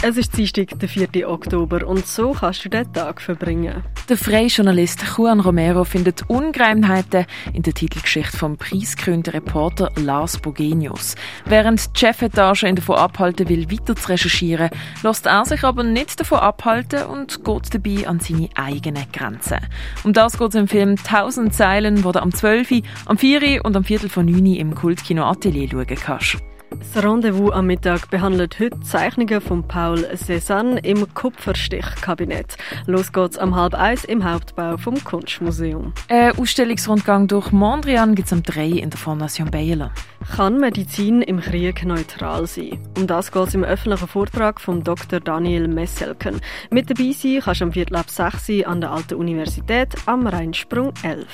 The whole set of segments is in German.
Es ist Dienstag, der 4. Oktober, und so kannst du den Tag verbringen. Der freie Journalist Juan Romero findet Ungereimtheiten in der Titelgeschichte vom preisgekrönten Reporter Lars Bogenius. Während die Chefetage ihn davon abhalten will, weiter zu recherchieren, lässt er sich aber nicht davon abhalten und geht dabei an seine eigenen Grenzen. Um das geht es im Film «Tausend Zeilen», wo du am 12., am 4. und am Viertel von 9. im Kultkino Atelier schauen kannst. Das Rendezvous am Mittag behandelt heute Zeichnungen von Paul Cézanne im Kupferstichkabinett. Los geht's am halb eins im Hauptbau vom Kunstmuseum. Ein Ausstellungsrundgang durch Mondrian gibt es am 3 in der Fondation Baylor. Kann Medizin im Krieg neutral sein? Um das geht es im öffentlichen Vortrag von Dr. Daniel Messelken. Mit dabei sein kannst du am Viertel ab 6 an der Alten Universität am Rheinsprung 11.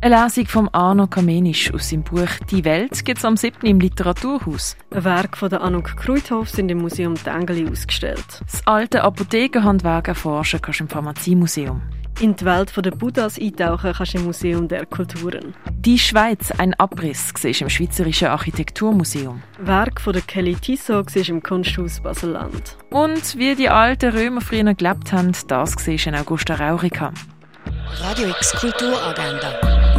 Eine Lesung von Arno Kamenisch aus seinem Buch «Die Welt» gibt es am 7. im Literaturhaus. Werke von der Anuk Kruithof sind im Museum Tengeli ausgestellt. Das alte Apothekerhandwerk erforschen kannst du im Pharmaziemuseum. In die Welt der Buddhas eintauchen kannst du im Museum der Kulturen. Die Schweiz, ein Abriss, siehst im Schweizerischen Architekturmuseum. Werk von der Kelly Tissot siehst im Kunsthaus Basel-Land. Und wie die alten Römer früher gelebt haben, das siehst in Augusta Raurica. Radio X Kulturagenda.